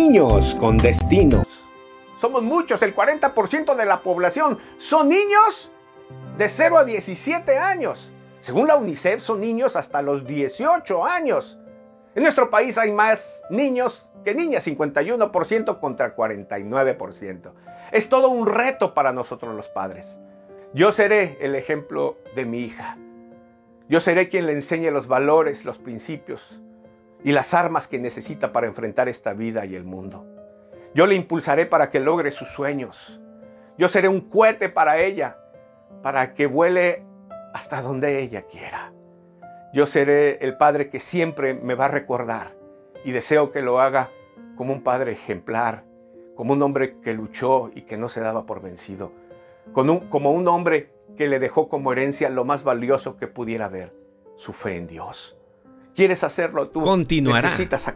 Niños con destinos. Somos muchos, el 40% de la población son niños de 0 a 17 años. Según la UNICEF, son niños hasta los 18 años. En nuestro país hay más niños que niñas, 51% contra 49%. Es todo un reto para nosotros los padres. Yo seré el ejemplo de mi hija. Yo seré quien le enseñe los valores, los principios y las armas que necesita para enfrentar esta vida y el mundo. Yo le impulsaré para que logre sus sueños. Yo seré un cohete para ella, para que vuele hasta donde ella quiera. Yo seré el padre que siempre me va a recordar y deseo que lo haga como un padre ejemplar, como un hombre que luchó y que no se daba por vencido, como un hombre que le dejó como herencia lo más valioso que pudiera haber, su fe en Dios. ¿Quieres hacerlo tú? Continuará. Necesitas